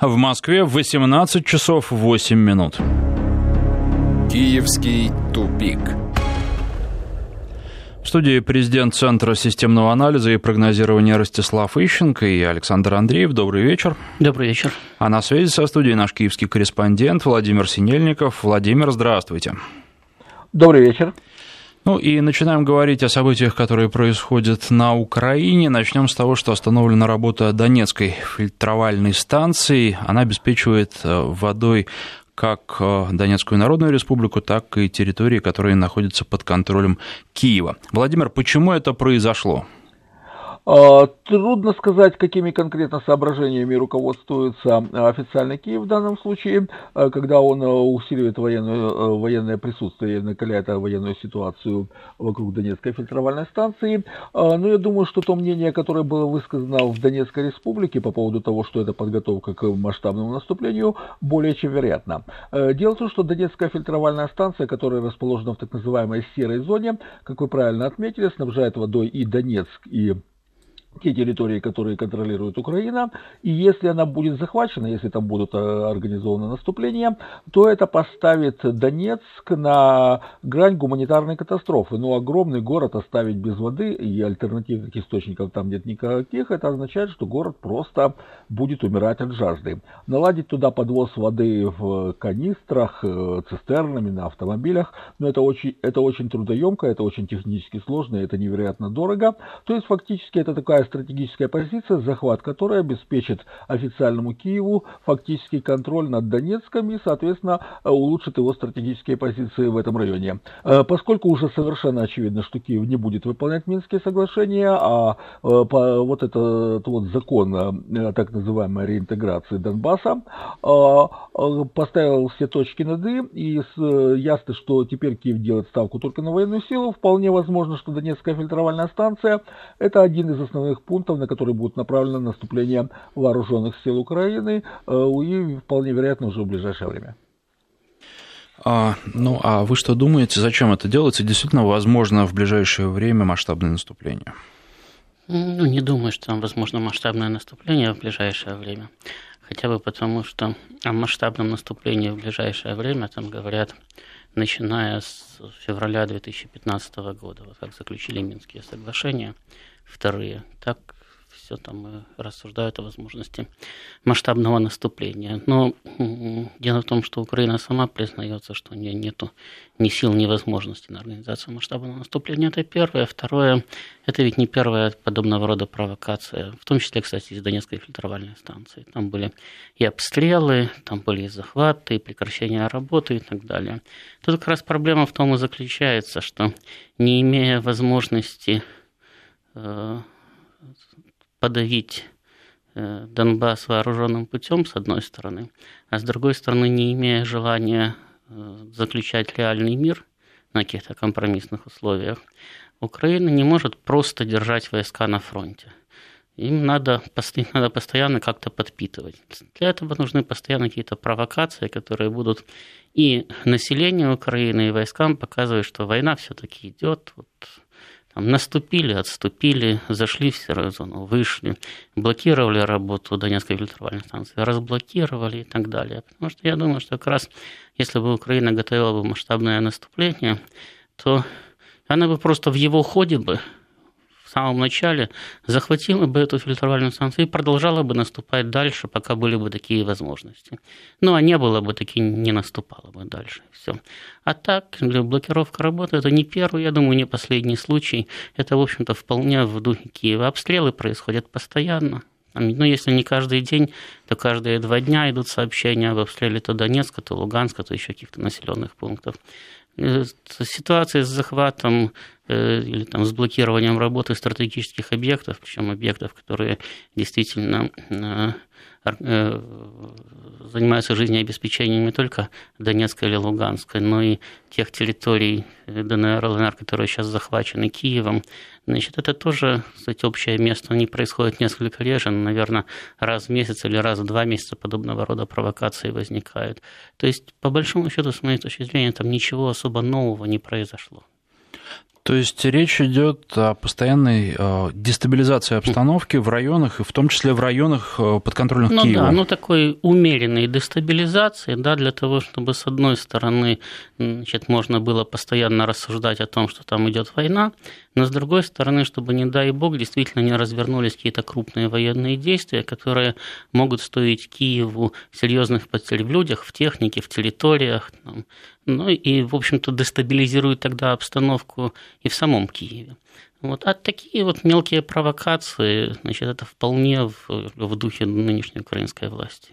В Москве 18 часов 8 минут. Киевский тупик. В студии президент Центра системного анализа и прогнозирования Ростислав Ищенко и Александр Андреев. Добрый вечер. Добрый вечер. А на связи со студией наш киевский корреспондент Владимир Синельников. Владимир, здравствуйте. Добрый вечер. Ну и начинаем говорить о событиях, которые происходят на Украине. Начнем с того, что остановлена работа Донецкой фильтровальной станции. Она обеспечивает э, водой как э, Донецкую Народную Республику, так и территории, которые находятся под контролем Киева. Владимир, почему это произошло? А, трудно сказать, какими конкретно соображениями руководствуется а, официальный Киев в данном случае, а, когда он усиливает военную, военное присутствие и накаляет военную ситуацию вокруг Донецкой фильтровальной станции. Но я думаю, что то мнение, которое было высказано в Донецкой республике по поводу того, что это подготовка к масштабному наступлению, более чем вероятно. Дело в том, что Донецкая фильтровальная станция, которая расположена в так называемой серой зоне, как вы правильно отметили, снабжает водой и Донецк, и те территории, которые контролирует Украина, и если она будет захвачена, если там будут э, организованы наступления, то это поставит Донецк на грань гуманитарной катастрофы. Но огромный город оставить без воды и альтернативных источников там нет никаких, это означает, что город просто будет умирать от жажды. Наладить туда подвоз воды в канистрах, э, цистернами, на автомобилях, но это очень, это очень трудоемко, это очень технически сложно, это невероятно дорого. То есть фактически это такая стратегическая позиция, захват которой обеспечит официальному Киеву фактический контроль над Донецком и, соответственно, улучшит его стратегические позиции в этом районе. Э, поскольку уже совершенно очевидно, что Киев не будет выполнять Минские соглашения, а э, вот этот вот закон э, так называемой реинтеграции Донбасса поставил все точки над «и», и ясно, что теперь Киев делает ставку только на военную силу, вполне возможно, что Донецкая фильтровальная станция – это один из основных основных пунктов, на которые будет направлено наступление вооруженных сил Украины, э, и вполне вероятно уже в ближайшее время. А, ну, а вы что думаете, зачем это делается? Действительно, возможно, в ближайшее время масштабное наступление? Ну, не думаю, что там возможно масштабное наступление в ближайшее время. Хотя бы потому, что о масштабном наступлении в ближайшее время там говорят, начиная с февраля 2015 года, вот как заключили Минские соглашения – вторые. Так все там рассуждают о возможности масштабного наступления. Но дело в том, что Украина сама признается, что у нее нет ни сил, ни возможности на организацию масштабного наступления. Это первое. Второе, это ведь не первая подобного рода провокация, в том числе, кстати, из Донецкой фильтровальной станции. Там были и обстрелы, там были и захваты, и прекращение работы и так далее. Тут как раз проблема в том и заключается, что не имея возможности подавить э, Донбасс вооруженным путем, с одной стороны, а с другой стороны, не имея желания э, заключать реальный мир на каких-то компромиссных условиях, Украина не может просто держать войска на фронте. Им надо, надо постоянно как-то подпитывать. Для этого нужны постоянно какие-то провокации, которые будут и населению Украины, и войскам показывать, что война все-таки идет. Вот наступили, отступили, зашли в серую зону, вышли, блокировали работу Донецкой фильтровальной станции, разблокировали и так далее. Потому что я думаю, что как раз если бы Украина готовила бы масштабное наступление, то она бы просто в его ходе бы самом начале, захватила бы эту фильтровальную станцию и продолжала бы наступать дальше, пока были бы такие возможности. Ну, а не было бы, таки не наступала бы дальше. Все. А так, блокировка работы, это не первый, я думаю, не последний случай. Это, в общем-то, вполне в духе Киева. Обстрелы происходят постоянно. Ну, если не каждый день, то каждые два дня идут сообщения об обстреле то Донецка, то Луганска, то еще каких-то населенных пунктов. Э, ситуация с захватом или там, с блокированием работы стратегических объектов, причем объектов, которые действительно э, занимаются жизнеобеспечением не только Донецкой или Луганской, но и тех территорий ДНР, ЛНР, которые сейчас захвачены Киевом. Значит, это тоже, кстати, общее место не происходит несколько реже, но, наверное, раз в месяц или раз в два месяца подобного рода провокации возникают. То есть, по большому счету, с моей точки зрения, там ничего особо нового не произошло. То есть речь идет о постоянной э, дестабилизации обстановки в районах, и в том числе в районах э, подконтрольных ну, Киеву. Да, ну такой умеренной дестабилизации, да, для того, чтобы с одной стороны значит, можно было постоянно рассуждать о том, что там идет война, но с другой стороны, чтобы, не дай бог, действительно не развернулись какие-то крупные военные действия, которые могут стоить Киеву серьезных потерь в людях, в технике, в территориях, там, ну и, в общем-то, дестабилизируют тогда обстановку и в самом Киеве. Вот. А такие вот мелкие провокации, значит, это вполне в, в духе нынешней украинской власти.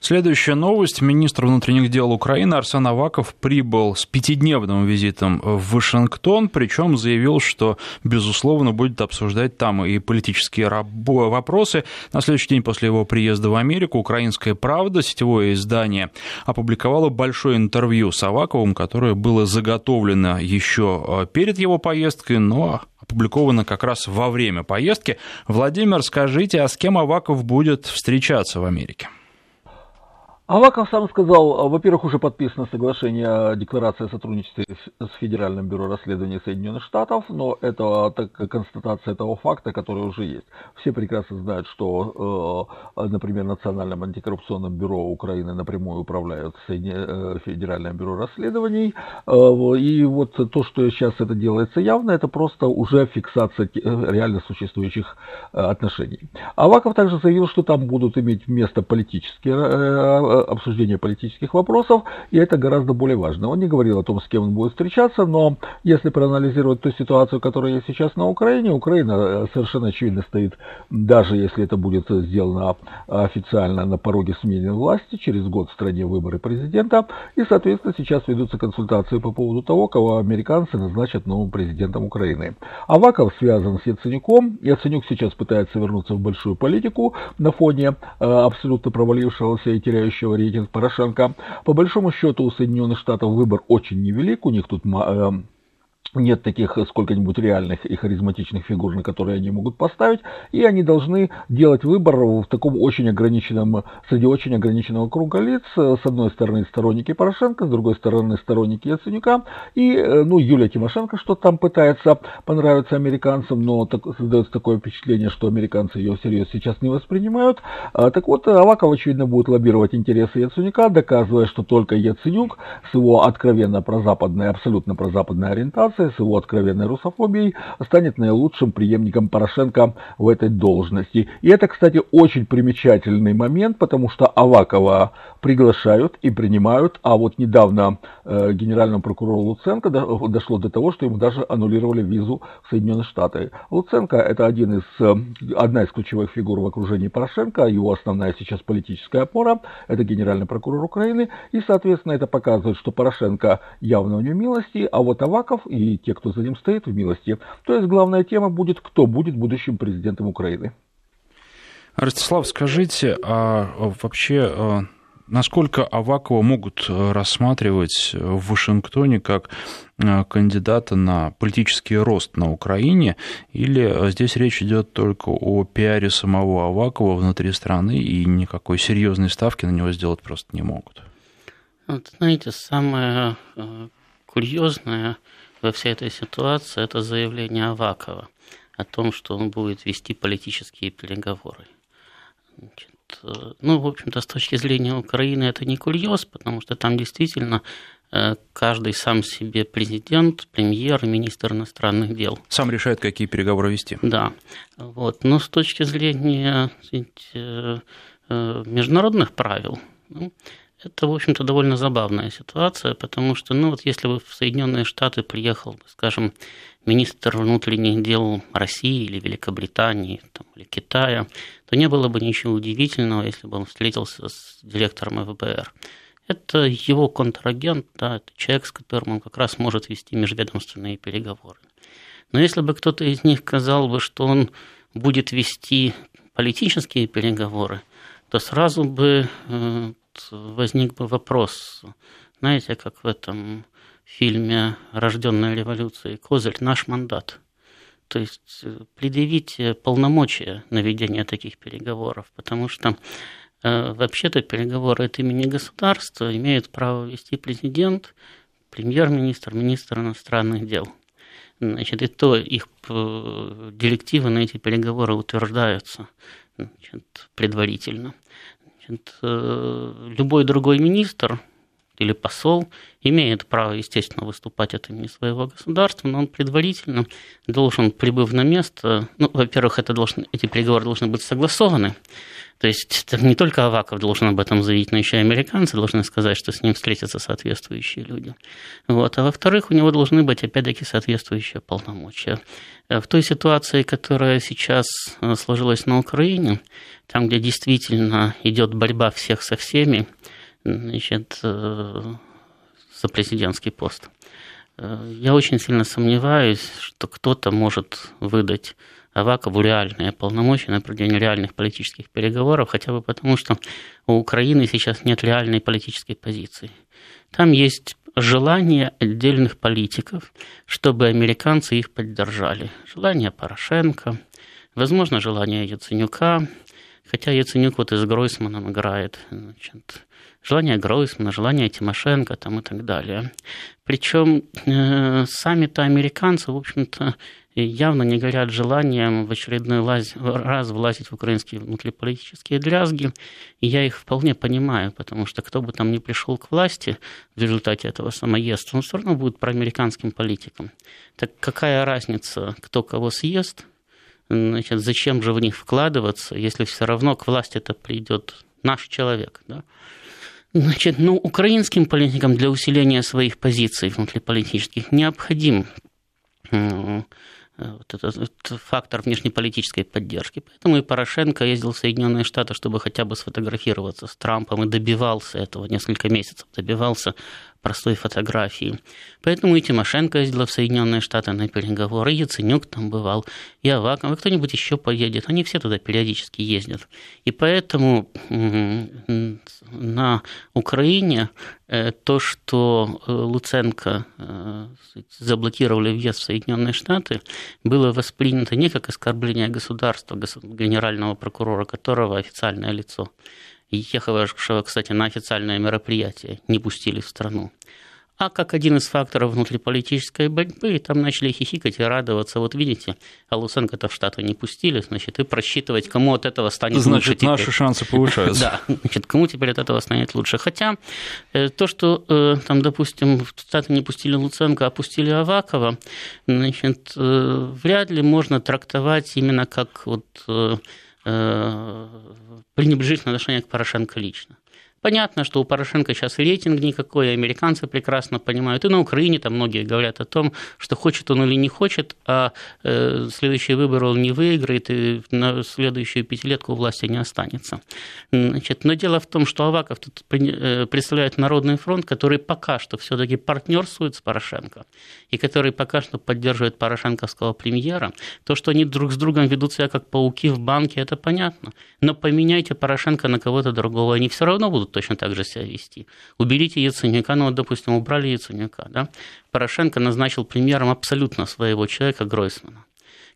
Следующая новость. Министр внутренних дел Украины Арсен Аваков прибыл с пятидневным визитом в Вашингтон, причем заявил, что, безусловно, будет обсуждать там и политические вопросы. На следующий день после его приезда в Америку «Украинская правда», сетевое издание, опубликовало большое интервью с Аваковым, которое было заготовлено еще э, перед его поездкой, но опубликовано как раз во время поездки. Владимир, скажите, а с кем Аваков будет встречаться в Америке? Аваков сам сказал, во-первых, уже подписано соглашение о декларации о сотрудничестве с Федеральным бюро расследований Соединенных Штатов, но это так, констатация того факта, который уже есть. Все прекрасно знают, что, э, например, Национальным антикоррупционным бюро Украины напрямую управляют э, Федеральное бюро расследований. Э, и вот то, что сейчас это делается явно, это просто уже фиксация реально существующих отношений. Аваков также заявил, что там будут иметь место политические обсуждение политических вопросов, и это гораздо более важно. Он не говорил о том, с кем он будет встречаться, но если проанализировать ту ситуацию, которая есть сейчас на Украине, Украина э, совершенно очевидно стоит, даже если это будет сделано официально на пороге смены власти, через год в стране выборы президента, и, соответственно, сейчас ведутся консультации по поводу того, кого американцы назначат новым президентом Украины. Аваков связан с Яценюком, Яценюк сейчас пытается вернуться в большую политику на фоне э, абсолютно провалившегося и теряющего следующего рейтинг Порошенко. По большому счету у Соединенных Штатов выбор очень невелик, у них тут э, нет таких сколько-нибудь реальных и харизматичных фигур, на которые они могут поставить, и они должны делать выбор в таком очень ограниченном, среди очень ограниченного круга лиц. С одной стороны сторонники Порошенко, с другой стороны сторонники Яценюка, и э, ну, Юлия Тимошенко, что там пытается понравиться американцам, но так, создается такое впечатление, что американцы ее всерьез сейчас не воспринимают. А, так вот, Аваков, очевидно, будет лоббировать интересы Яценюка, доказывая, что только Яценюк с его откровенно прозападной, абсолютно прозападной ориентацией, с его откровенной русофобией станет наилучшим преемником Порошенко в этой должности. И это, кстати, очень примечательный момент, потому что Авакова приглашают и принимают, а вот недавно э, генеральному прокурору Луценко до, дошло до того, что ему даже аннулировали визу в Соединенные Штаты. Луценко это один из, э, одна из ключевых фигур в окружении Порошенко, его основная сейчас политическая опора, это генеральный прокурор Украины, и, соответственно, это показывает, что Порошенко явно у него милости, а вот Аваков и и те, кто за ним стоит в милости. То есть главная тема будет, кто будет будущим президентом Украины. Ростислав, скажите, а вообще а, насколько Авакова могут рассматривать в Вашингтоне как а, кандидата на политический рост на Украине, или здесь речь идет только о пиаре самого Авакова внутри страны, и никакой серьезной ставки на него сделать просто не могут? Вот, знаете, самое курьезное во всей этой ситуации это заявление Авакова о том, что он будет вести политические переговоры. Значит, э, ну, в общем-то, с точки зрения Украины это не курьез, потому что там действительно э, каждый сам себе президент, премьер, министр иностранных дел. Сам решает, какие переговоры вести. Да. Вот. Но с точки зрения э, международных правил, ну, это, в общем-то, довольно забавная ситуация, потому что, ну, вот если бы в Соединенные Штаты приехал, скажем, министр внутренних дел России или Великобритании там, или Китая, то не было бы ничего удивительного, если бы он встретился с директором ФБР. Это его контрагент, да, это человек, с которым он как раз может вести межведомственные переговоры. Но если бы кто-то из них сказал бы, что он будет вести политические переговоры, то сразу бы э, возник бы вопрос, знаете, как в этом фильме «Рожденная революцией» Козырь «Наш мандат». То есть э, предъявить полномочия на ведение таких переговоров, потому что э, вообще-то переговоры от имени государства имеют право вести президент, премьер-министр, министр иностранных дел. Значит, и то их э, директивы на эти переговоры утверждаются значит, предварительно. Значит, э, любой другой министр или посол имеет право, естественно, выступать. От имени своего государства, но он предварительно должен, прибыв на место, ну, во-первых, это должен, эти переговоры должны быть согласованы, то есть не только Аваков должен об этом заявить, но еще и американцы должны сказать, что с ним встретятся соответствующие люди. Вот. А во-вторых, у него должны быть, опять-таки, соответствующие полномочия. В той ситуации, которая сейчас э, сложилась на Украине, там, где действительно идет борьба всех со всеми, значит, э, за президентский пост. Э, я очень сильно сомневаюсь, что кто-то может выдать Авакову реальные полномочия на проведение реальных политических переговоров, хотя бы потому, что у Украины сейчас нет реальной политической позиции. Там есть желание отдельных политиков, чтобы американцы их поддержали. Желание Порошенко, возможно, желание Яценюка, хотя Яценюк вот и с Гройсманом играет. Значит, желание Гройсмана, желание Тимошенко там, и так далее. Причем э, сами-то американцы, в общем-то, явно не горят желанием в очередной раз влазить в украинские внутриполитические дрязги. И я их вполне понимаю, потому что кто бы там ни пришел к власти в результате этого самоеста, он все равно будет проамериканским политиком. Так какая разница, кто кого съест, значит, зачем же в них вкладываться, если все равно к власти это придет наш человек, да? Значит, ну, украинским политикам для усиления своих позиций внутриполитических необходим вот этот, этот фактор внешнеполитической поддержки. Поэтому и Порошенко ездил в Соединенные Штаты, чтобы хотя бы сфотографироваться с Трампом и добивался этого несколько месяцев, добивался простой фотографии. Поэтому и Тимошенко ездила в Соединенные Штаты на переговоры, и Яценюк там бывал, и Аваков, и кто-нибудь еще поедет. Они все туда периодически ездят. И поэтому на Украине э, то, что э, Луценко э, заблокировали въезд в Соединенные Штаты, было воспринято не как оскорбление государства, генерального прокурора которого официальное лицо, ехавшего, кстати, на официальное мероприятие, не пустили в страну. А как один из факторов внутриполитической борьбы, там начали хихикать и радоваться. Вот видите, а Луценко-то в Штаты не пустили, значит, и просчитывать, кому от этого станет значит, лучше. Значит, наши шансы повышаются. Да, значит, кому теперь от этого станет лучше. Хотя э, то, что э, там, допустим, в Штаты не пустили Луценко, а пустили Авакова, значит, э, вряд ли можно трактовать именно как вот пренебрежительное отношение к Порошенко лично. Понятно, что у Порошенко сейчас рейтинг никакой, американцы прекрасно понимают. И на Украине там многие говорят о том, что хочет он или не хочет, а э, следующие выборы он не выиграет, и на следующую пятилетку власти не останется. Значит, но дело в том, что Аваков тут э, представляет Народный фронт, который пока что все-таки партнерствует с Порошенко, и который пока что поддерживает порошенковского премьера. То, что они друг с другом ведут себя как пауки в банке, это понятно. Но поменяйте Порошенко на кого-то другого, они все равно будут точно так же себя вести. Уберите Яценюка, ну вот, допустим, убрали Яценюка, да? Порошенко назначил премьером абсолютно своего человека Гройсмана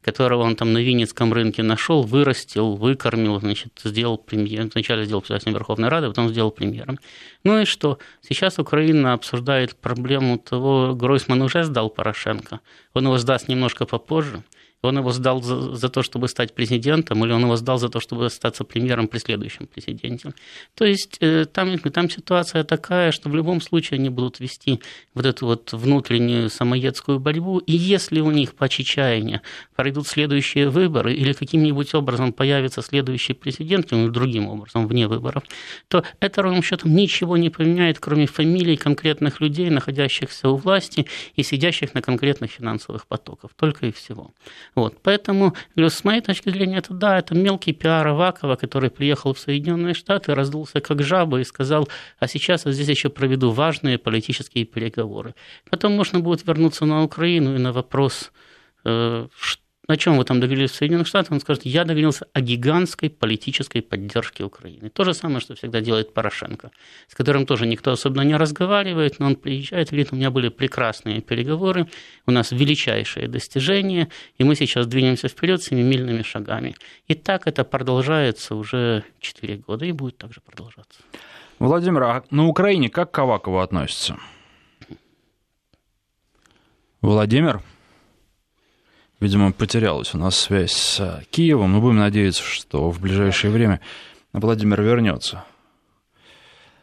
которого он там на Винницком рынке нашел, вырастил, выкормил, значит, сделал премьер, сначала сделал председателем Верховной Рады, потом сделал премьером. Ну и что? Сейчас Украина обсуждает проблему того, Гройсман уже сдал Порошенко, он его сдаст немножко попозже, он его сдал за, за то, чтобы стать президентом, или он его сдал за то, чтобы остаться премьером при следующем президенте. То есть э, там, там ситуация такая, что в любом случае они будут вести вот эту вот внутреннюю самоедскую борьбу, и если у них по чечаянию пройдут следующие выборы, или каким-нибудь образом появится следующий президент, или другим образом, вне выборов, то это ровным счетом ничего не поменяет, кроме фамилий конкретных людей, находящихся у власти и сидящих на конкретных финансовых потоках. Только и всего. Вот, поэтому, с моей точки зрения, это да, это мелкий пиар Авакова, который приехал в Соединенные Штаты, раздулся как жаба и сказал, а сейчас я здесь еще проведу важные политические переговоры. Потом можно будет вернуться на Украину и на вопрос, э, о чем вы там договорились в Соединенных Штатах, он скажет, я договорился о гигантской политической поддержке Украины. То же самое, что всегда делает Порошенко, с которым тоже никто особенно не разговаривает, но он приезжает и говорит, у меня были прекрасные переговоры, у нас величайшие достижения, и мы сейчас двинемся вперед семимильными шагами. И так это продолжается уже 4 года и будет также продолжаться. Владимир, а на Украине как к Авакову относится? Владимир? Видимо, потерялась у нас связь с Киевом, но будем надеяться, что в ближайшее время Владимир вернется.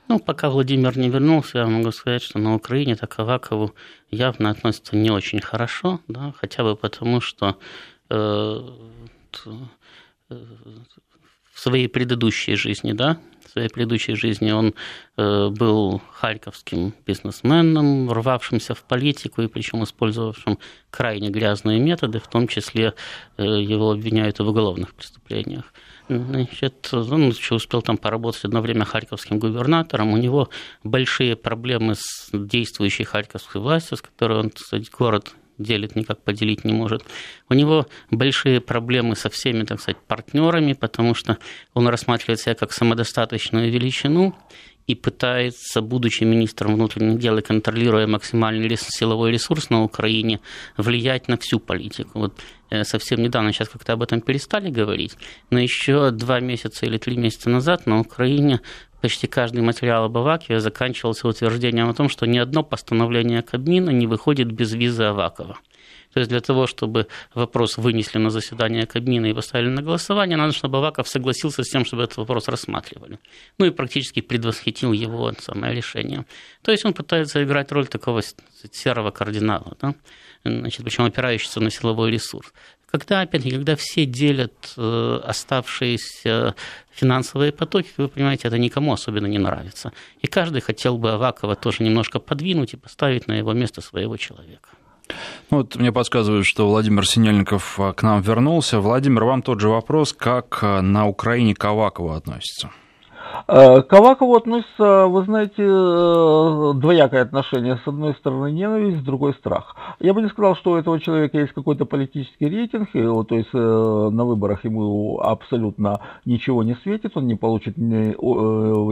Ну, пока Владимир не вернулся, я могу сказать, что на Украине так Авакову явно относятся не очень хорошо, да, хотя бы потому, что э, в своей предыдущей жизни, да, в своей предыдущей жизни он э, был харьковским бизнесменом, рвавшимся в политику и причем использовавшим крайне грязные методы, в том числе э, его обвиняют в уголовных преступлениях. Значит, он еще успел там поработать одно время харьковским губернатором. У него большие проблемы с действующей харьковской властью, с которой он, кстати, город делит, никак поделить не может. У него большие проблемы со всеми, так сказать, партнерами, потому что он рассматривает себя как самодостаточную величину, и пытается, будучи министром внутренних дел и контролируя максимальный силовой ресурс на Украине, влиять на всю политику. Вот э, совсем недавно, сейчас как-то об этом перестали говорить, но еще два месяца или три месяца назад на Украине почти каждый материал об Авакове заканчивался утверждением о том, что ни одно постановление Кабмина не выходит без визы Авакова. То есть для того, чтобы вопрос вынесли на заседание Кабмина и поставили на голосование, надо, чтобы Аваков согласился с тем, чтобы этот вопрос рассматривали. Ну и практически предвосхитил его самое решение. То есть он пытается играть роль такого серого кардинала, да? Значит, причем опирающегося на силовой ресурс. Когда, опять-таки, когда все делят э, оставшиеся финансовые потоки, вы понимаете, это никому особенно не нравится. И каждый хотел бы Авакова тоже немножко подвинуть и поставить на его место своего человека. Ну, вот мне подсказывают, что Владимир Синельников а, к нам вернулся. Владимир, вам тот же вопрос, как а, на Украине к Авакову относится? Э, к Авакову относится, вы знаете, э, двоякое отношение. С одной стороны ненависть, с другой страх. Я бы не сказал, что у этого человека есть какой-то политический рейтинг, то есть э, на выборах ему абсолютно ничего не светит, он не получит ни,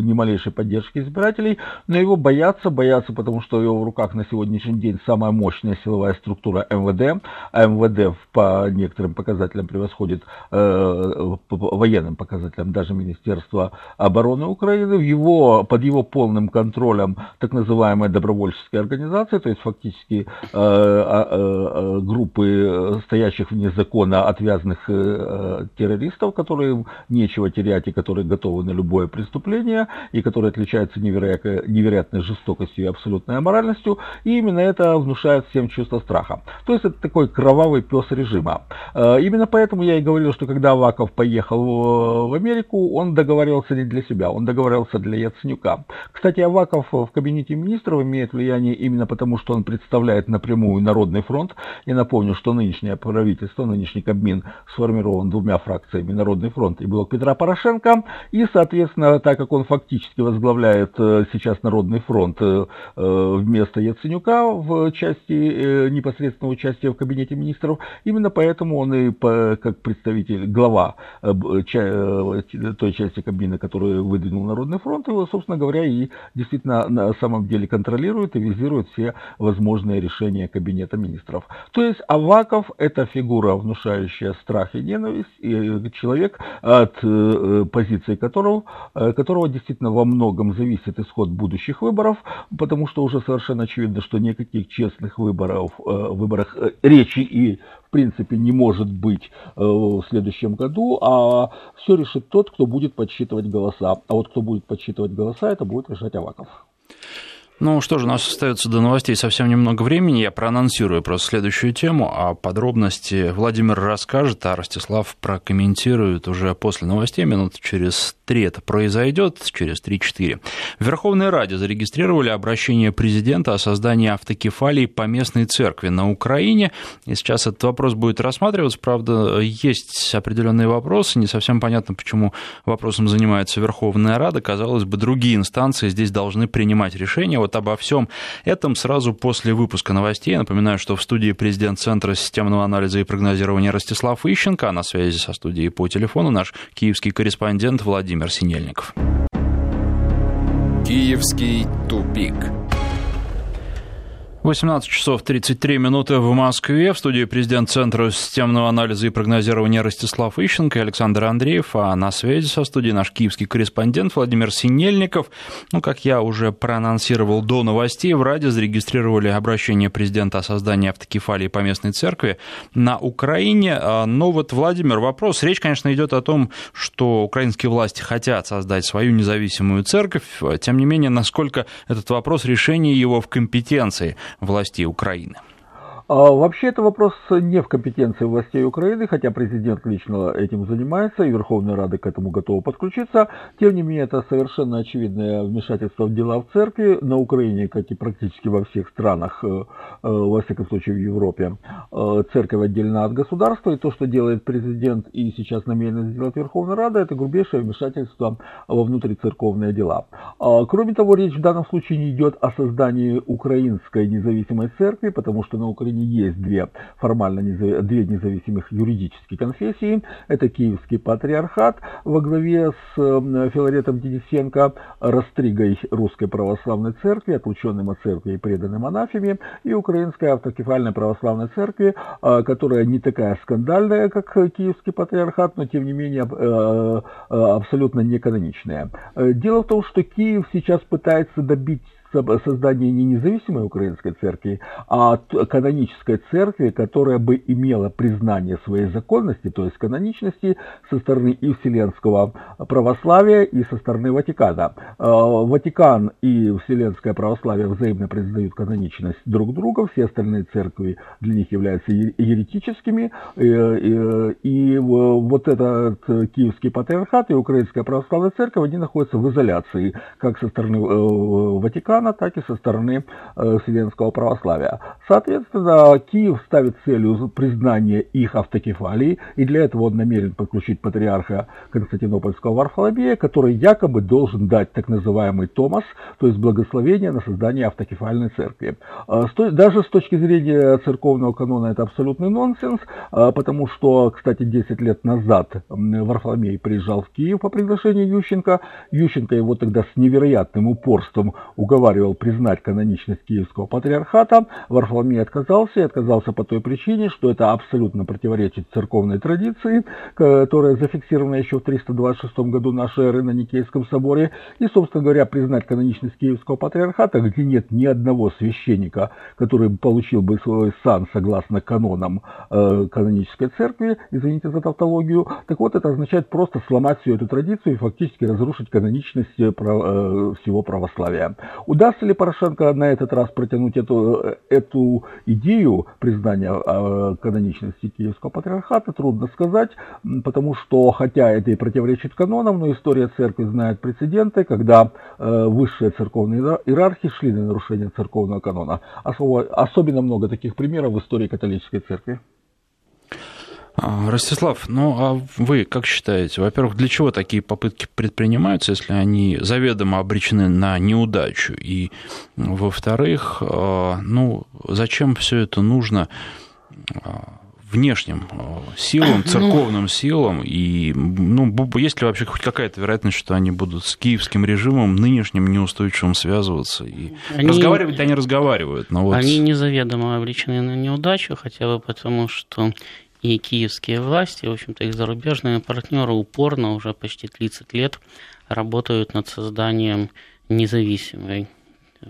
ни малейшей поддержки избирателей, но его боятся, боятся, потому что у него в руках на сегодняшний день самая мощная силовая структура МВД, а МВД по некоторым показателям превосходит по военным показателям даже Министерство обороны обороны Украины, в его, под его полным контролем так называемые добровольческие организации, то есть фактически э, э, э, группы стоящих вне закона отвязанных э, террористов, которые нечего терять и которые готовы на любое преступление, и которые отличаются невероятной, невероятной жестокостью и абсолютной аморальностью, и именно это внушает всем чувство страха. То есть это такой кровавый пес режима. Э, именно поэтому я и говорил, что когда Аваков поехал в, в Америку, он договаривался не для себя, он договорился для Яценюка. Кстати, Аваков в кабинете министров имеет влияние именно потому, что он представляет напрямую Народный фронт. Я напомню, что нынешнее правительство, нынешний Кабмин сформирован двумя фракциями Народный фронт и Блок Петра Порошенко. И, соответственно, так как он фактически возглавляет э, сейчас Народный фронт э, э, вместо Яценюка в части непосредственного участия в кабинете министров, именно поэтому он и как представитель, глава той части Кабмина, которую вы выдвинул Народный фронт, его, собственно говоря, и действительно на самом деле контролирует и визирует все возможные решения Кабинета министров. То есть Аваков – это фигура, внушающая страх и ненависть, и человек, от э, позиции которого, э, которого действительно во многом зависит исход будущих выборов, потому что уже совершенно очевидно, что никаких честных выборов, э, выборах речи и принципе не может быть э, в следующем году, а все решит тот, кто будет подсчитывать голоса. А вот кто будет подсчитывать голоса, это будет решать Аваков. Ну что же, у нас остается до новостей совсем немного времени. Я проанонсирую просто следующую тему, а подробности Владимир расскажет, а Ростислав прокомментирует уже после новостей. Минут через три это произойдет, через 3-4. В Верховной Раде зарегистрировали обращение президента о создании автокефалии по местной церкви на Украине. И сейчас этот вопрос будет рассматриваться. Правда, есть определенные вопросы. Не совсем понятно, почему вопросом занимается Верховная Рада. Казалось бы, другие инстанции здесь должны принимать решения. Вот обо всем этом сразу после выпуска новостей. Напоминаю, что в студии президент Центра системного анализа и прогнозирования Ростислав Ищенко, а на связи со студией по телефону наш киевский корреспондент Владимир Синельников. Киевский тупик. 18 часов 33 минуты в Москве. В студии президент Центра системного анализа и прогнозирования Ростислав Ищенко и Александр Андреев. А на связи со студией наш киевский корреспондент Владимир Синельников. Ну, как я уже проанонсировал до новостей, в Раде зарегистрировали обращение президента о создании автокефалии по местной церкви на Украине. А, но вот, Владимир, вопрос. Речь, конечно, идет о том, что украинские власти хотят создать свою независимую церковь. Тем не менее, насколько этот вопрос решения его в компетенции властей Украины? А, вообще это вопрос не в компетенции властей Украины, хотя президент лично этим занимается, и Верховная Рада к этому готова подключиться. Тем не менее, это совершенно очевидное вмешательство в дела в церкви на Украине, как и практически во всех странах, э, э, во всяком случае в Европе. Э, церковь отдельно от государства, и то, что делает президент и сейчас намерен сделать Верховная Рада, это грубейшее вмешательство во внутрицерковные дела. А, кроме того, речь в данном случае не идет о создании украинской независимой церкви, потому что на Украине есть две формально две независимых юридические конфессии. Это Киевский патриархат во главе с Филаретом Денисенко, растригой Русской Православной Церкви, отлученным от церкви и преданным анафеме, и Украинская автокефальная Православной Церкви, а, которая не такая скандальная, как Киевский патриархат, но тем не менее а, а, абсолютно не каноничная. Дело в том, что Киев сейчас пытается добить создание не независимой украинской церкви, а канонической церкви, которая бы имела признание своей законности, то есть каноничности со стороны и Вселенского православия, и со стороны Ватикана. А, Ватикан и Вселенское православие взаимно признают каноничность друг друга, все остальные церкви для них являются еретическими, и вот этот Киевский патриархат и Украинская православная церковь, они находятся в изоляции, как со стороны э, Ватикана, так и со стороны э, Вселенского православия. Соответственно, Киев ставит целью признания их автокефалии, и для этого он намерен подключить патриарха Константинопольского Варфоломея, который якобы должен дать так называемый Томас, то есть благословение на создание автокефальной церкви. Э, даже с точки зрения церковного канона это абсолютный нонсенс, э, потому что, кстати, 10 лет назад Варфоломей приезжал в Киев по приглашению Ющенко. Ющенко его тогда с невероятным упорством уговаривал уговаривал признать каноничность Киевского патриархата, Варфоломей отказался и отказался по той причине, что это абсолютно противоречит церковной традиции, которая зафиксирована еще в 326 году нашей эры на Никейском соборе, и, собственно говоря, признать каноничность Киевского патриархата, где нет ни одного священника, который получил бы свой сан согласно канонам э, канонической церкви, извините за тавтологию, так вот это означает просто сломать всю эту традицию и фактически разрушить каноничность э, э, всего православия. Удастся ли Порошенко на этот раз протянуть эту, эту идею признания э, каноничности Киевского патриархата, трудно сказать, потому что, хотя это и противоречит канонам, но история церкви знает прецеденты, когда э, высшие церковные иерархии шли на нарушение церковного канона. Особенно много таких примеров в истории католической церкви. А, Ростислав, ну а вы как считаете, во-первых, для чего такие попытки предпринимаются, если они заведомо обречены на неудачу? И, во-вторых, а, ну, зачем все это нужно а, внешним силам, ну, церковным силам, и ну, есть ли вообще хоть какая-то вероятность, что они будут с киевским режимом нынешним неустойчивым связываться? И они, разговаривать они разговаривают, но вот... Они незаведомо обречены на неудачу, хотя бы потому, что и киевские власти, в общем-то, их зарубежные партнеры упорно уже почти 30 лет работают над созданием независимой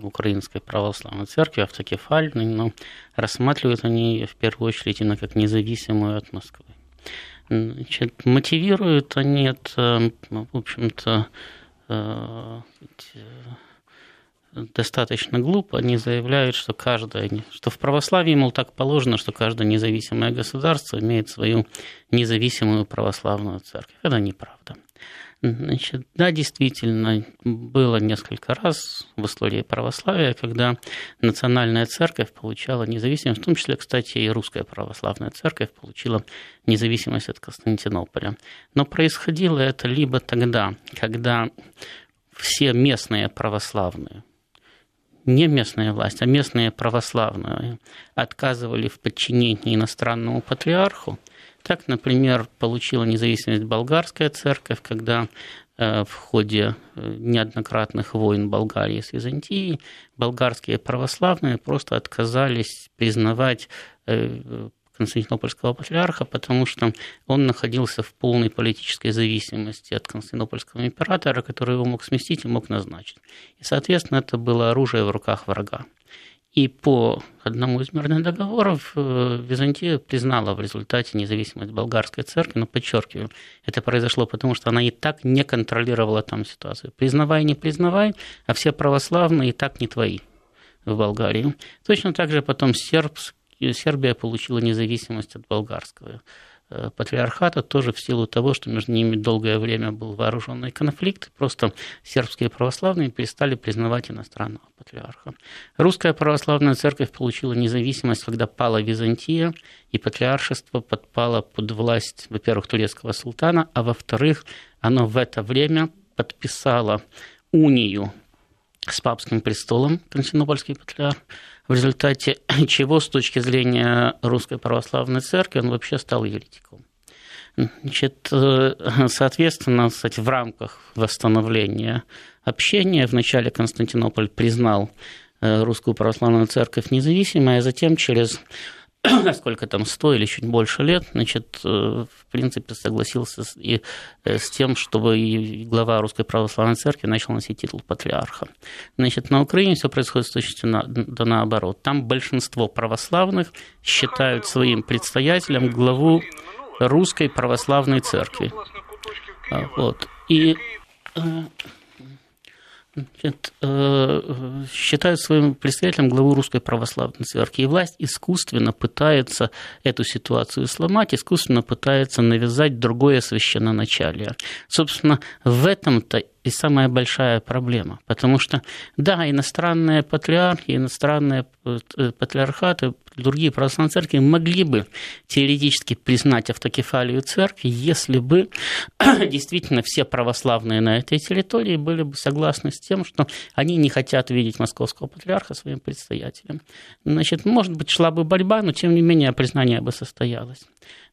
Украинской православной церкви, автокефальной, но рассматривают они ее в первую очередь именно как независимую от Москвы. Значит, мотивируют они это, в общем-то, э, достаточно глупо, они заявляют, что каждое, что в православии, мол, так положено, что каждое независимое государство имеет свою независимую православную церковь. Это неправда. Значит, да, действительно, было несколько раз в истории православия, когда национальная церковь получала независимость, в том числе, кстати, и русская православная церковь получила независимость от Константинополя. Но происходило это либо тогда, когда все местные православные, не местная власть, а местные православные отказывали в подчинении иностранному патриарху. Так, например, получила независимость болгарская церковь, когда в ходе неоднократных войн Болгарии с Византией болгарские православные просто отказались признавать Константинопольского патриарха, потому что он находился в полной политической зависимости от Константинопольского императора, который его мог сместить и мог назначить. И, соответственно, это было оружие в руках врага. И по одному из мирных договоров э, Византия признала в результате независимость болгарской церкви, но подчеркиваю, это произошло потому, что она и так не контролировала там ситуацию. Признавай, не признавай, а все православные и так не твои в Болгарии. Точно так же потом серб, Сербия получила независимость от болгарского э, патриархата тоже в силу того, что между ними долгое время был вооруженный конфликт. Просто сербские православные перестали признавать иностранного патриарха. Русская православная церковь получила независимость, когда пала Византия, и патриаршество подпало под власть, во-первых, турецкого султана, а во-вторых, оно в это время подписало унию с папским престолом, Константинопольский патриарх, в результате чего, с точки зрения Русской Православной Церкви, он вообще стал еретиком. Значит, э, соответственно, кстати, в рамках восстановления общения вначале Константинополь признал э, Русскую Православную Церковь независимой, а затем через сколько там, 100 или чуть больше лет, значит, э, в принципе, согласился и, э, с тем, чтобы и глава Русской Православной Церкви начал носить титул патриарха. Значит, на Украине все происходит с точностью на, да наоборот. Там большинство православных считают своим предстоятелем главу Русской Православной Церкви. А, вот. И э, э, считают своим представителем главу Русской Православной Церкви. И власть искусственно пытается эту ситуацию сломать, искусственно пытается навязать другое священноначалие. Собственно, в этом-то и самая большая проблема. Потому что, да, иностранные патриархи, иностранные э, патриархаты, другие православные церкви могли бы теоретически признать автокефалию церкви, если бы действительно все православные на этой территории были бы согласны с тем, что они не хотят видеть московского патриарха своим предстоятелем. Значит, может быть, шла бы борьба, но тем не менее признание бы состоялось.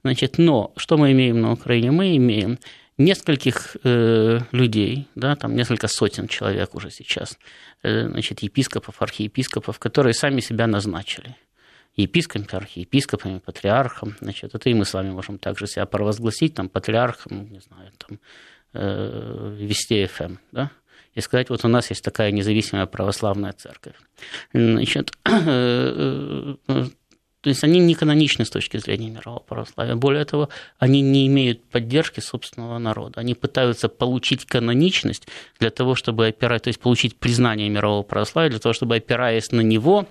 Значит, но что мы имеем на Украине? Мы имеем нескольких э, людей, да, там несколько сотен человек уже сейчас, э, значит, епископов, архиепископов, которые сами себя назначили. Епископами, архиепископами, патриархом, значит, это и мы с вами можем также себя провозгласить, там, патриархом, не знаю, там, э, Вести ФМ, эм, да, и сказать, вот у нас есть такая независимая православная церковь. Значит, э, э, то есть они не каноничны с точки зрения мирового православия. Более того, они не имеют поддержки собственного народа. Они пытаются получить каноничность для того, чтобы опирать, то есть получить признание мирового православия, для того, чтобы, опираясь на него,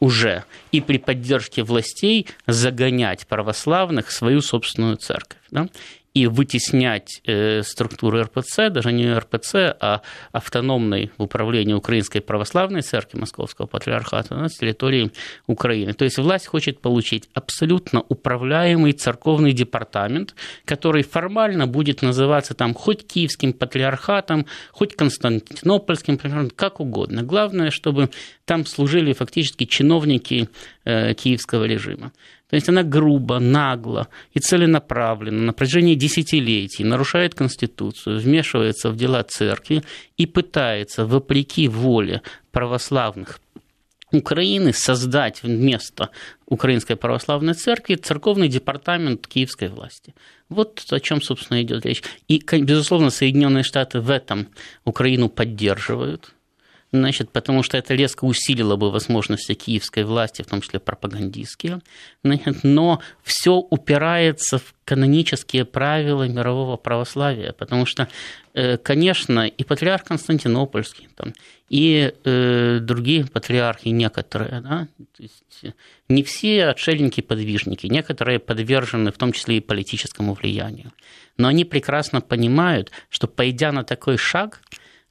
уже и при поддержке властей загонять православных в свою собственную церковь. Да? И вытеснять э, структуры РПЦ, даже не РПЦ, а автономной в управлении Украинской Православной Церкви Московского Патриархата на территории Украины. То есть власть хочет получить абсолютно управляемый церковный департамент, который формально будет называться там хоть Киевским Патриархатом, хоть Константинопольским, как угодно. Главное, чтобы там служили фактически чиновники э, киевского режима. То есть она грубо, нагло и целенаправленно на протяжении десятилетий нарушает Конституцию, вмешивается в дела церкви и пытается, вопреки воле православных Украины создать вместо Украинской православной церкви церковный департамент киевской власти. Вот о чем, собственно, идет речь. И, безусловно, Соединенные Штаты в этом Украину поддерживают значит, потому что это резко усилило бы возможности киевской власти, в том числе пропагандистские, значит, но все упирается в канонические правила мирового православия, потому что, э, конечно, и патриарх Константинопольский, там, и э, другие патриархи некоторые, да, то есть не все отшельники-подвижники, некоторые подвержены в том числе и политическому влиянию, но они прекрасно понимают, что пойдя на такой шаг,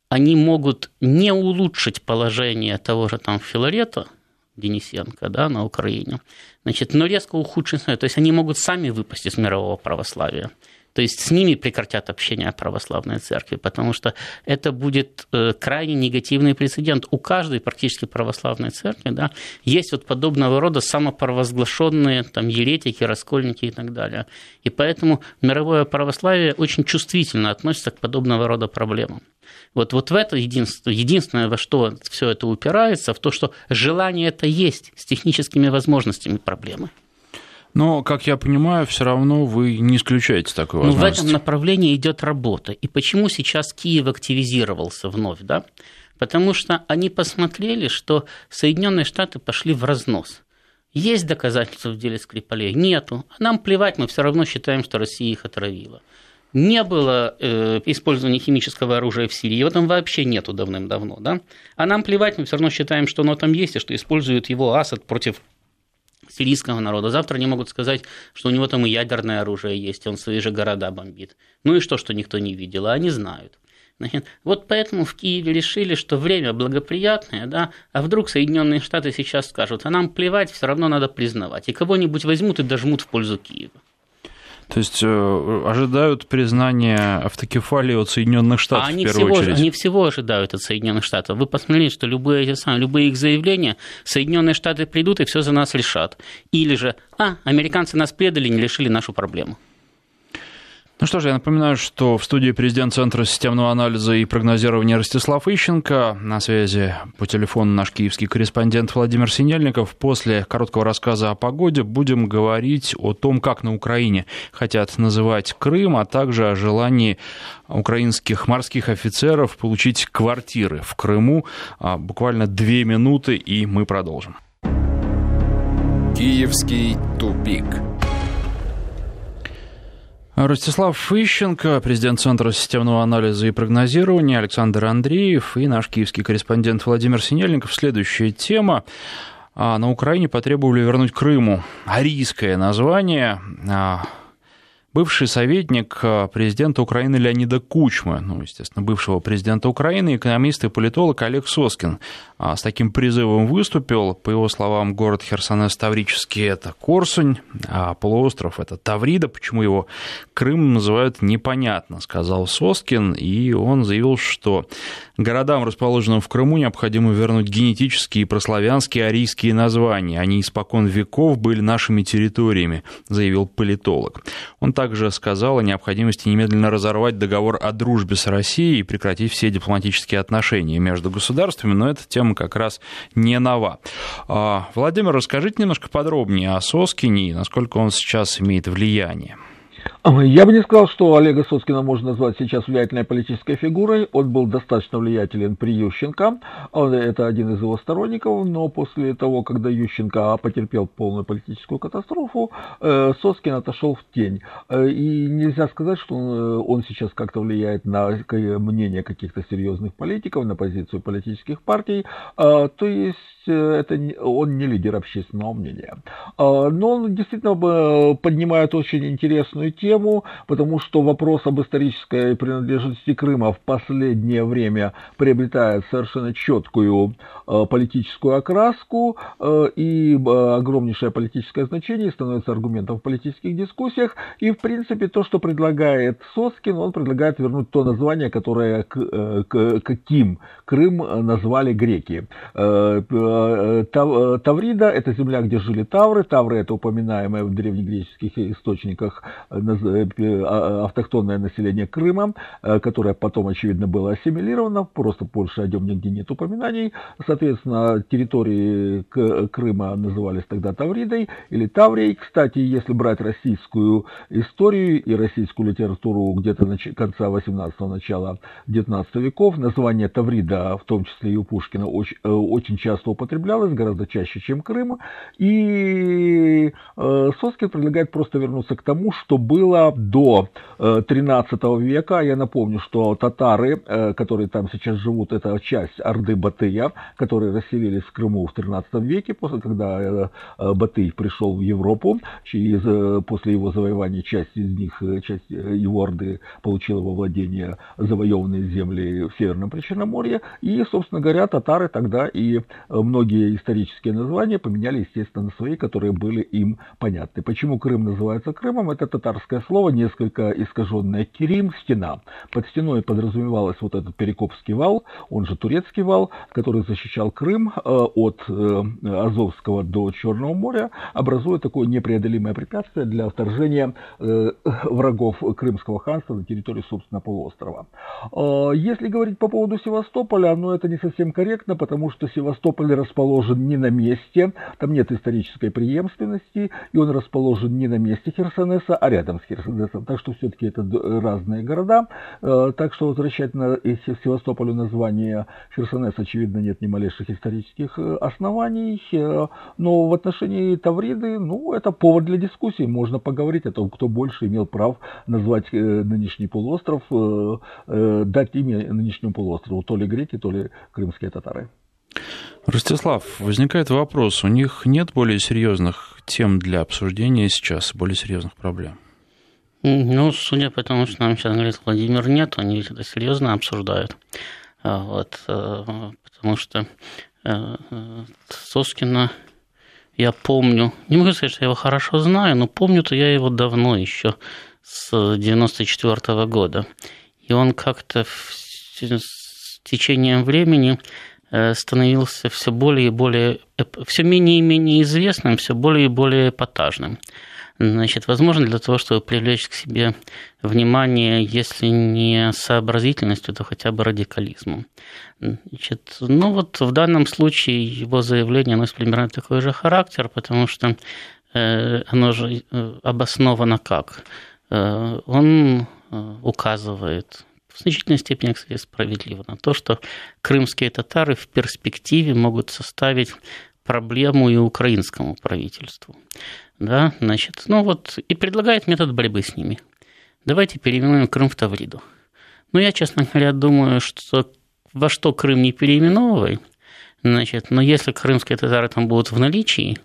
они могут не улучшить положение того же там Филарета, Денисенко, да, на Украине, значит, но резко ухудшить, то есть они могут сами выпасть из мирового православия. То есть с ними прекратят общение православной церкви, потому что это будет э, крайне негативный прецедент. У каждой практически православной церкви да, есть вот подобного рода самопровозглашенные там, еретики, раскольники и так далее. И поэтому мировое православие очень чувствительно относится к подобного рода проблемам. Вот, вот в это единственное, единственное, во что все это упирается, в то, что желание это есть с техническими возможностями проблемы. Но, как я понимаю, все равно вы не исключаете такой возможности. Ну, в этом направлении идет работа. И почему сейчас Киев активизировался вновь, да? Потому что они посмотрели, что Соединенные Штаты пошли в разнос. Есть доказательства в деле Скрипалей? Нету. А нам плевать, мы все равно считаем, что Россия их отравила. Не было э, использования химического оружия в Сирии, его там вообще нету давным-давно, да? А нам плевать, мы все равно считаем, что оно там есть, и что использует его Асад против сирийского народа. Завтра они могут сказать, что у него там и ядерное оружие есть, он свои же города бомбит. Ну и что, что никто не видел, а они знают. Вот поэтому в Киеве решили, что время благоприятное, да, а вдруг Соединенные Штаты сейчас скажут, а нам плевать, все равно надо признавать. И кого-нибудь возьмут и дожмут в пользу Киева. То есть э, ожидают признания автокефалии от Соединенных Штатов а они в первую всего, очередь. Они всего ожидают от Соединенных Штатов. Вы посмотрите, что любые, эти самые, любые их заявления, Соединенные Штаты придут и все за нас решат. Или же, а, американцы нас предали, не решили нашу проблему. Ну что ж, я напоминаю, что в студии президент Центра системного анализа и прогнозирования Ростислав Ищенко. На связи по телефону наш киевский корреспондент Владимир Синельников. После короткого рассказа о погоде будем говорить о том, как на Украине хотят называть Крым, а также о желании украинских морских офицеров получить квартиры в Крыму. А, буквально две минуты, и мы продолжим. Киевский тупик. Ростислав Ищенко, президент Центра системного анализа и прогнозирования, Александр Андреев и наш киевский корреспондент Владимир Синельников. Следующая тема. А, на Украине потребовали вернуть Крыму арийское название. Бывший советник президента Украины Леонида Кучмы, ну, естественно, бывшего президента Украины, экономист и политолог Олег Соскин а, с таким призывом выступил. По его словам, город Херсонес Таврический – это Корсунь, а полуостров – это Таврида. Почему его Крым называют непонятно, сказал Соскин, и он заявил, что городам, расположенным в Крыму, необходимо вернуть генетические и прославянские арийские названия. Они испокон веков были нашими территориями, заявил политолог. Он также сказал о необходимости немедленно разорвать договор о дружбе с Россией и прекратить все дипломатические отношения между государствами, но эта тема как раз не нова. А, Владимир, расскажите немножко подробнее о Соскине и насколько он сейчас имеет влияние. Я бы не сказал, что Олега Соскина можно назвать сейчас влиятельной политической фигурой. Он был достаточно влиятелен при Ющенко. Он, это один из его сторонников, но после того, когда Ющенко потерпел полную политическую катастрофу, э, Соскин отошел в тень. Э, и нельзя сказать, что он, э, сейчас как-то влияет на мнение каких-то серьезных политиков, на позицию политических партий. То есть это он не лидер общественного мнения. Но он действительно поднимает очень интересную тему тему, потому что вопрос об исторической принадлежности Крыма в последнее время приобретает совершенно четкую э, политическую окраску э, и э, огромнейшее политическое значение становится аргументом в политических дискуссиях. И, в принципе, то, что предлагает Соскин, он предлагает вернуть то название, которое каким Крым назвали греки. Таврида – это земля, где жили тавры. Тавры – это упоминаемое в древнегреческих источниках автохтонное население Крыма, э, которое потом, очевидно, было ассимилировано, просто Польша о нем нигде нет упоминаний. Соответственно, территории Крыма назывались тогда Тавридой или Таврией. Кстати, если брать российскую историю и российскую литературу где-то конца 18-го, начала 19 веков, название Таврида, в том числе и у Пушкина, очень, э, очень часто употреблялось, гораздо чаще, чем Крым. И Соскин предлагает просто вернуться к тому, что было до 13 э, века. Я напомню, что татары, э, которые там сейчас живут, это часть Орды Батыя, которые расселились в Крыму в 13 веке, после когда э, Батый пришел в Европу, и после его завоевания часть из них, часть его Орды получила во владение завоеванные земли в Северном Причерноморье. И, собственно говоря, татары тогда и многие исторические названия поменяли, естественно, на свои, которые были им понятны. Почему Крым называется Крымом? Это татарское татарское слово, несколько искаженное Кирим, стена. Под стеной подразумевалось вот этот Перекопский вал, он же Турецкий вал, который защищал Крым э, от э, Азовского до Черного моря, образуя такое непреодолимое препятствие для вторжения э, врагов Крымского ханства на территории, собственно, полуострова. Если говорить по поводу Севастополя, ну это не совсем корректно, потому что Севастополь расположен не на месте, там нет исторической преемственности, и он расположен не на месте Херсонеса, а рядом с Херсонесом. Так что все-таки это разные города. Так что возвращать на Севастополю название Херсонес, очевидно, нет ни малейших исторических э, оснований. Э, но в отношении Тавриды, ну, это повод для дискуссии. Можно поговорить о том, кто больше имел прав назвать э, нынешний полуостров, дать имя нынешнему полуострову, то ли греки, то ли крымские татары. Ростислав, возникает вопрос, у них нет более серьезных тем для обсуждения сейчас, более серьезных проблем? Ну, судя по тому, что нам сейчас говорит Владимир, нет, они это серьезно обсуждают. А, вот, э, потому что э, Соскина я помню, не могу сказать, что я его хорошо знаю, но помню-то я его давно еще, с 94 -го года. И он как-то с течением времени э, становился все более и более, все менее и менее известным, все более и более эпатажным. Значит, возможно, для того, чтобы привлечь к себе внимание, если не сообразительностью, то хотя бы радикализмом. Значит, ну вот в данном случае его заявление носит примерно такой же характер, потому что э, оно же э, обосновано как? Э, он указывает в значительной степени, кстати, справедливо на то, что крымские татары в перспективе могут составить проблему и украинскому правительству. Да, значит, ну вот, и предлагает метод борьбы с ними. Давайте переименуем Крым в Тавриду. Ну, я, честно говоря, думаю, что во что Крым не переименовывай, значит, но если крымские татары там будут в наличии,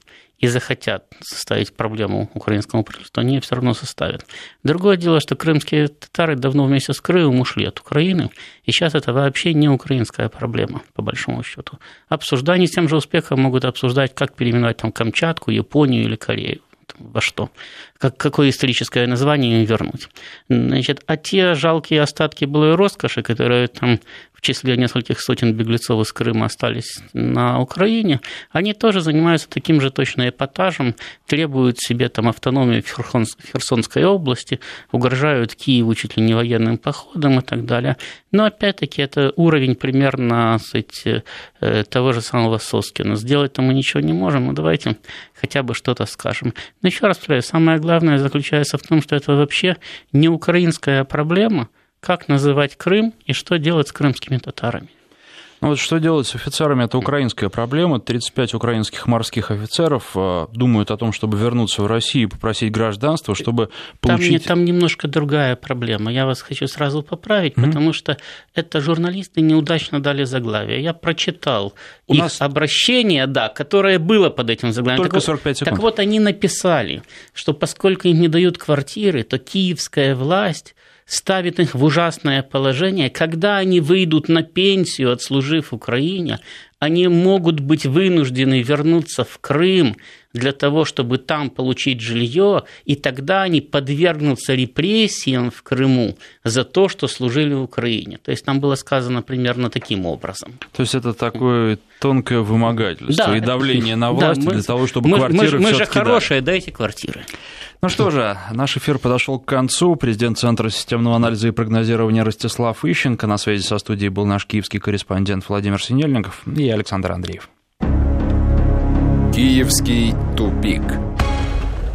и захотят составить проблему украинскому правительству, они все равно составят. Другое дело, что крымские татары давно вместе с Крымом ушли от Украины, и сейчас это вообще не украинская проблема, по большому счету. Обсуждание с тем же успехом могут обсуждать, как переименовать там Камчатку, Японию или Корею во что, как, какое историческое название им вернуть. Значит, а те жалкие остатки былой роскоши, которые там числе нескольких сотен беглецов из Крыма остались на Украине, они тоже занимаются таким же точно эпатажем, требуют себе там автономии в Херсонской области, угрожают Киеву чуть ли не военным походом и так далее. Но опять-таки это уровень примерно кстати, э, того же самого Соскина. Сделать-то мы ничего не можем, но давайте хотя бы что-то скажем. Но еще раз повторяю, самое главное заключается в том, что это вообще не украинская проблема – как называть Крым и что делать с крымскими татарами. Ну вот что делать с офицерами, это украинская проблема. 35 украинских морских офицеров э, думают о том, чтобы вернуться в Россию и попросить гражданство, чтобы получить... Там, там немножко другая проблема. Я вас хочу сразу поправить, mm-hmm. потому что это журналисты неудачно дали заглавие. Я прочитал У их нас... обращение, да, которое было под этим заглавием. Только так 45 секунд. Так вот, они написали, что поскольку им не дают квартиры, то киевская власть ставит их в ужасное положение. Когда они выйдут на пенсию, отслужив Украине, они могут быть вынуждены вернуться в Крым для того, чтобы там получить жилье, и тогда они подвергнутся репрессиям в Крыму за то, что служили в Украине. То есть там было сказано примерно таким образом. То есть это такое тонкое вымогательство да. и давление на власть да, мы, для того, чтобы мы, квартиры Мы, мы же хорошие, дали. дайте квартиры. Ну что же, наш эфир подошел к концу. Президент Центра системного анализа и прогнозирования Ростислав Ищенко. На связи со студией был наш киевский корреспондент Владимир Синельников и Александр Андреев. Киевский тупик.